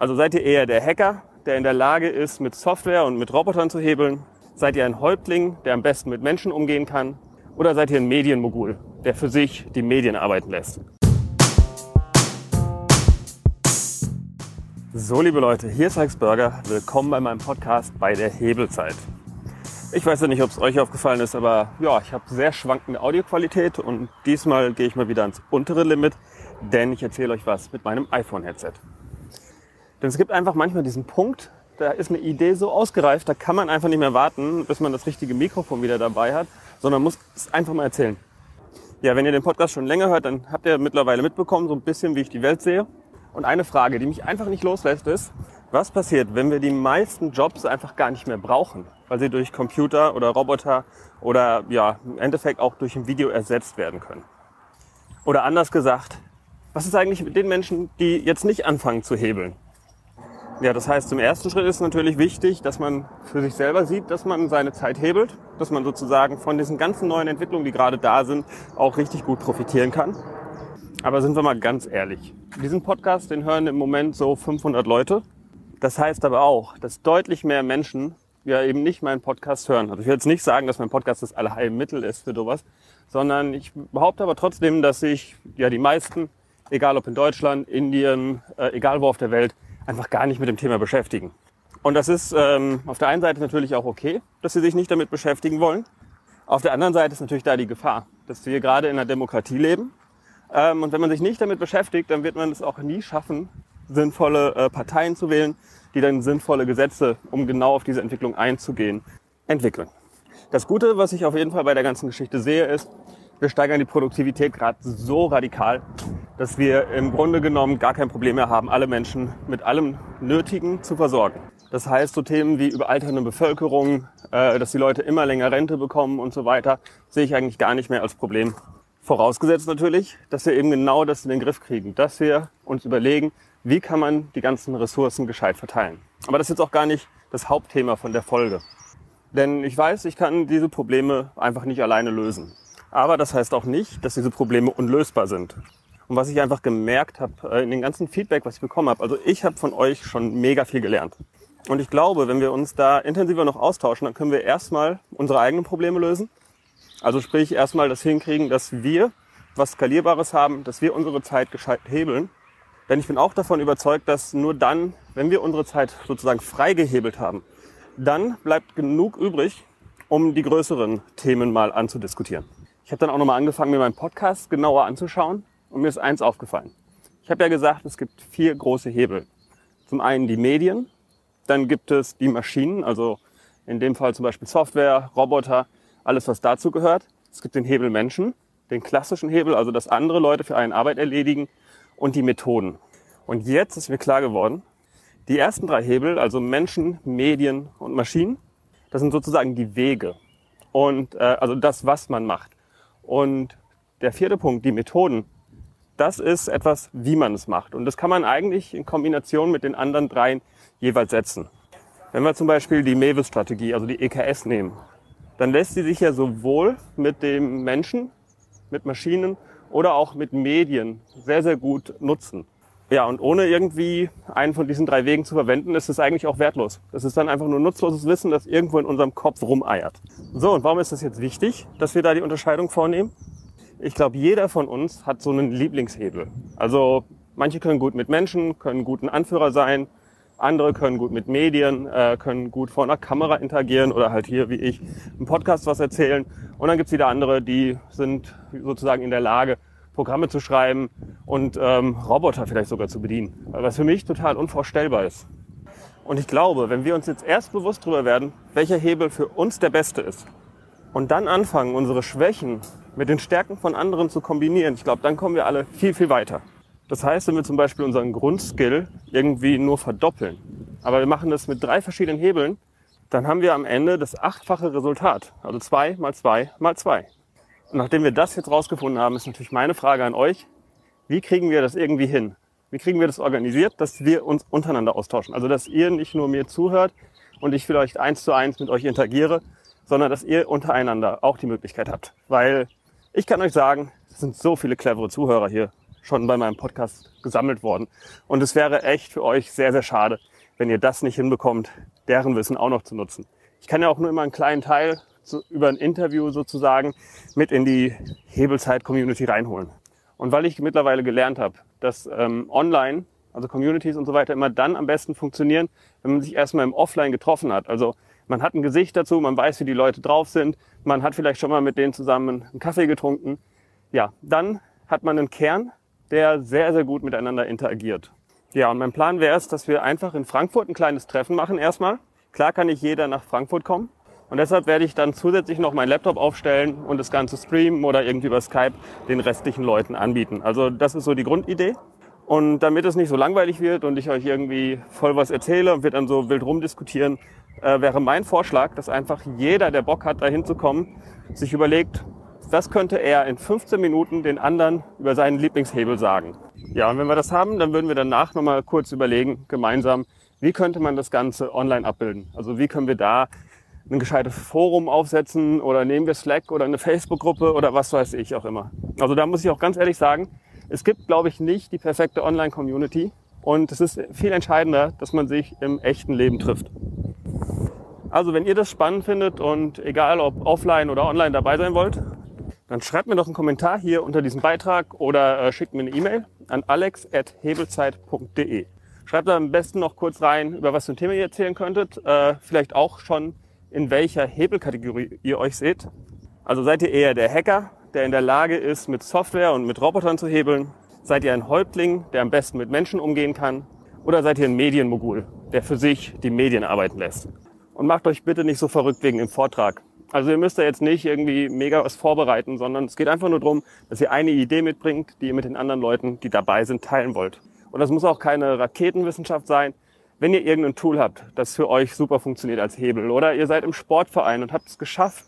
Also seid ihr eher der Hacker, der in der Lage ist, mit Software und mit Robotern zu hebeln? Seid ihr ein Häuptling, der am besten mit Menschen umgehen kann? Oder seid ihr ein Medienmogul, der für sich die Medien arbeiten lässt? So, liebe Leute, hier ist Alex Burger. Willkommen bei meinem Podcast bei der Hebelzeit. Ich weiß ja nicht, ob es euch aufgefallen ist, aber ja, ich habe sehr schwankende Audioqualität und diesmal gehe ich mal wieder ans untere Limit, denn ich erzähle euch was mit meinem iPhone-Headset. Denn es gibt einfach manchmal diesen Punkt, da ist eine Idee so ausgereift, da kann man einfach nicht mehr warten, bis man das richtige Mikrofon wieder dabei hat, sondern muss es einfach mal erzählen. Ja, wenn ihr den Podcast schon länger hört, dann habt ihr mittlerweile mitbekommen, so ein bisschen, wie ich die Welt sehe. Und eine Frage, die mich einfach nicht loslässt, ist, was passiert, wenn wir die meisten Jobs einfach gar nicht mehr brauchen, weil sie durch Computer oder Roboter oder ja, im Endeffekt auch durch ein Video ersetzt werden können? Oder anders gesagt, was ist eigentlich mit den Menschen, die jetzt nicht anfangen zu hebeln? Ja, das heißt, zum ersten Schritt ist natürlich wichtig, dass man für sich selber sieht, dass man seine Zeit hebelt, dass man sozusagen von diesen ganzen neuen Entwicklungen, die gerade da sind, auch richtig gut profitieren kann. Aber sind wir mal ganz ehrlich. Diesen Podcast, den hören im Moment so 500 Leute. Das heißt aber auch, dass deutlich mehr Menschen ja eben nicht meinen Podcast hören. Also ich will jetzt nicht sagen, dass mein Podcast das Allheilmittel ist für sowas, sondern ich behaupte aber trotzdem, dass sich ja die meisten, egal ob in Deutschland, Indien, äh, egal wo auf der Welt, einfach gar nicht mit dem Thema beschäftigen. Und das ist ähm, auf der einen Seite natürlich auch okay, dass sie sich nicht damit beschäftigen wollen. Auf der anderen Seite ist natürlich da die Gefahr, dass wir gerade in einer Demokratie leben ähm, und wenn man sich nicht damit beschäftigt, dann wird man es auch nie schaffen, sinnvolle äh, Parteien zu wählen, die dann sinnvolle Gesetze, um genau auf diese Entwicklung einzugehen, entwickeln. Das Gute, was ich auf jeden Fall bei der ganzen Geschichte sehe, ist, wir steigern die Produktivität gerade so radikal, dass wir im Grunde genommen gar kein Problem mehr haben, alle Menschen mit allem Nötigen zu versorgen. Das heißt, so Themen wie überalternde Bevölkerung, äh, dass die Leute immer länger Rente bekommen und so weiter, sehe ich eigentlich gar nicht mehr als Problem Vorausgesetzt natürlich, dass wir eben genau das in den Griff kriegen, dass wir uns überlegen, wie kann man die ganzen Ressourcen gescheit verteilen. Aber das ist jetzt auch gar nicht das Hauptthema von der Folge. Denn ich weiß, ich kann diese Probleme einfach nicht alleine lösen. Aber das heißt auch nicht, dass diese Probleme unlösbar sind. Und was ich einfach gemerkt habe äh, in den ganzen Feedback, was ich bekommen habe, also ich habe von euch schon mega viel gelernt. Und ich glaube, wenn wir uns da intensiver noch austauschen, dann können wir erstmal unsere eigenen Probleme lösen also sprich erstmal das hinkriegen, dass wir was Skalierbares haben, dass wir unsere Zeit gescheit hebeln. Denn ich bin auch davon überzeugt, dass nur dann, wenn wir unsere Zeit sozusagen frei gehebelt haben, dann bleibt genug übrig, um die größeren Themen mal anzudiskutieren. Ich habe dann auch nochmal angefangen, mir meinen Podcast genauer anzuschauen und mir ist eins aufgefallen. Ich habe ja gesagt, es gibt vier große Hebel. Zum einen die Medien, dann gibt es die Maschinen, also in dem Fall zum Beispiel Software, Roboter, alles, was dazu gehört. Es gibt den Hebel Menschen, den klassischen Hebel, also dass andere Leute für einen Arbeit erledigen und die Methoden. Und jetzt ist mir klar geworden, die ersten drei Hebel, also Menschen, Medien und Maschinen, das sind sozusagen die Wege und äh, also das, was man macht. Und der vierte Punkt, die Methoden, das ist etwas, wie man es macht. Und das kann man eigentlich in Kombination mit den anderen dreien jeweils setzen. Wenn wir zum Beispiel die Mewis-Strategie, also die EKS nehmen, dann lässt sie sich ja sowohl mit dem Menschen, mit Maschinen oder auch mit Medien sehr, sehr gut nutzen. Ja, und ohne irgendwie einen von diesen drei Wegen zu verwenden, ist es eigentlich auch wertlos. Das ist dann einfach nur nutzloses Wissen, das irgendwo in unserem Kopf rumeiert. So, und warum ist das jetzt wichtig, dass wir da die Unterscheidung vornehmen? Ich glaube, jeder von uns hat so einen Lieblingshebel. Also manche können gut mit Menschen, können guten Anführer sein, andere können gut mit Medien, äh, können gut vor einer Kamera interagieren oder halt hier wie ich im Podcast was erzählen. Und dann gibt's wieder andere, die sind sozusagen in der Lage, Programme zu schreiben und ähm, Roboter vielleicht sogar zu bedienen. Was für mich total unvorstellbar ist. Und ich glaube, wenn wir uns jetzt erst bewusst darüber werden, welcher Hebel für uns der beste ist und dann anfangen, unsere Schwächen mit den Stärken von anderen zu kombinieren, ich glaube, dann kommen wir alle viel, viel weiter. Das heißt, wenn wir zum Beispiel unseren Grundskill irgendwie nur verdoppeln, aber wir machen das mit drei verschiedenen Hebeln, dann haben wir am Ende das achtfache Resultat. Also zwei mal zwei mal zwei. Nachdem wir das jetzt rausgefunden haben, ist natürlich meine Frage an euch, wie kriegen wir das irgendwie hin? Wie kriegen wir das organisiert, dass wir uns untereinander austauschen? Also, dass ihr nicht nur mir zuhört und ich vielleicht eins zu eins mit euch interagiere, sondern dass ihr untereinander auch die Möglichkeit habt. Weil ich kann euch sagen, es sind so viele clevere Zuhörer hier schon bei meinem Podcast gesammelt worden. Und es wäre echt für euch sehr, sehr schade, wenn ihr das nicht hinbekommt, deren Wissen auch noch zu nutzen. Ich kann ja auch nur immer einen kleinen Teil zu, über ein Interview sozusagen mit in die Hebelzeit-Community reinholen. Und weil ich mittlerweile gelernt habe, dass ähm, online, also Communities und so weiter, immer dann am besten funktionieren, wenn man sich erstmal im Offline getroffen hat. Also man hat ein Gesicht dazu, man weiß, wie die Leute drauf sind, man hat vielleicht schon mal mit denen zusammen einen Kaffee getrunken. Ja, dann hat man einen Kern, der sehr, sehr gut miteinander interagiert. Ja, und mein Plan wäre es, dass wir einfach in Frankfurt ein kleines Treffen machen erstmal. Klar kann nicht jeder nach Frankfurt kommen. Und deshalb werde ich dann zusätzlich noch meinen Laptop aufstellen und das Ganze streamen oder irgendwie über Skype den restlichen Leuten anbieten. Also das ist so die Grundidee. Und damit es nicht so langweilig wird und ich euch irgendwie voll was erzähle und wir dann so wild rumdiskutieren, äh, wäre mein Vorschlag, dass einfach jeder, der Bock hat, da hinzukommen, sich überlegt, was könnte er in 15 Minuten den anderen über seinen Lieblingshebel sagen. Ja, und wenn wir das haben, dann würden wir danach nochmal kurz überlegen, gemeinsam, wie könnte man das Ganze online abbilden? Also wie können wir da ein gescheites Forum aufsetzen oder nehmen wir Slack oder eine Facebook-Gruppe oder was weiß ich auch immer. Also da muss ich auch ganz ehrlich sagen, es gibt, glaube ich, nicht die perfekte Online-Community und es ist viel entscheidender, dass man sich im echten Leben trifft. Also wenn ihr das spannend findet und egal ob offline oder online dabei sein wollt, dann schreibt mir doch einen Kommentar hier unter diesem Beitrag oder äh, schickt mir eine E-Mail an alex.hebelzeit.de. Schreibt da am besten noch kurz rein, über was für ein Thema ihr erzählen könntet. Äh, vielleicht auch schon, in welcher Hebelkategorie ihr euch seht. Also seid ihr eher der Hacker, der in der Lage ist, mit Software und mit Robotern zu hebeln? Seid ihr ein Häuptling, der am besten mit Menschen umgehen kann? Oder seid ihr ein Medienmogul, der für sich die Medien arbeiten lässt? Und macht euch bitte nicht so verrückt wegen dem Vortrag. Also ihr müsst da jetzt nicht irgendwie mega was vorbereiten, sondern es geht einfach nur darum, dass ihr eine Idee mitbringt, die ihr mit den anderen Leuten, die dabei sind, teilen wollt. Und das muss auch keine Raketenwissenschaft sein. Wenn ihr irgendein Tool habt, das für euch super funktioniert als Hebel, oder ihr seid im Sportverein und habt es geschafft,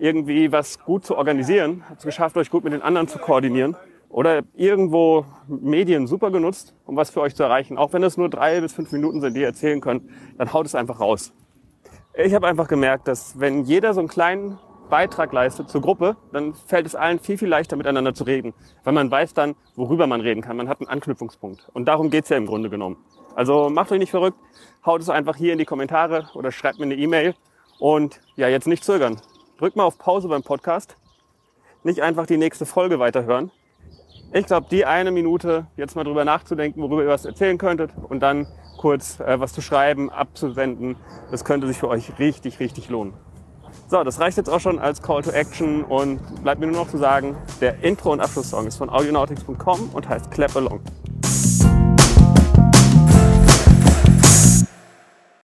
irgendwie was gut zu organisieren, habt es geschafft, euch gut mit den anderen zu koordinieren, oder irgendwo Medien super genutzt, um was für euch zu erreichen, auch wenn es nur drei bis fünf Minuten sind, die ihr erzählen könnt, dann haut es einfach raus. Ich habe einfach gemerkt, dass wenn jeder so einen kleinen Beitrag leistet zur Gruppe, dann fällt es allen viel, viel leichter miteinander zu reden, weil man weiß dann, worüber man reden kann. Man hat einen Anknüpfungspunkt. Und darum geht's ja im Grunde genommen. Also macht euch nicht verrückt, haut es einfach hier in die Kommentare oder schreibt mir eine E-Mail. Und ja, jetzt nicht zögern. Drückt mal auf Pause beim Podcast. Nicht einfach die nächste Folge weiterhören. Ich glaube, die eine Minute jetzt mal drüber nachzudenken, worüber ihr was erzählen könntet und dann kurz äh, was zu schreiben, abzusenden. Das könnte sich für euch richtig, richtig lohnen. So, das reicht jetzt auch schon als Call to Action und bleibt mir nur noch zu sagen, der Intro- und Abschlusssong ist von audionautics.com und heißt Clap Along.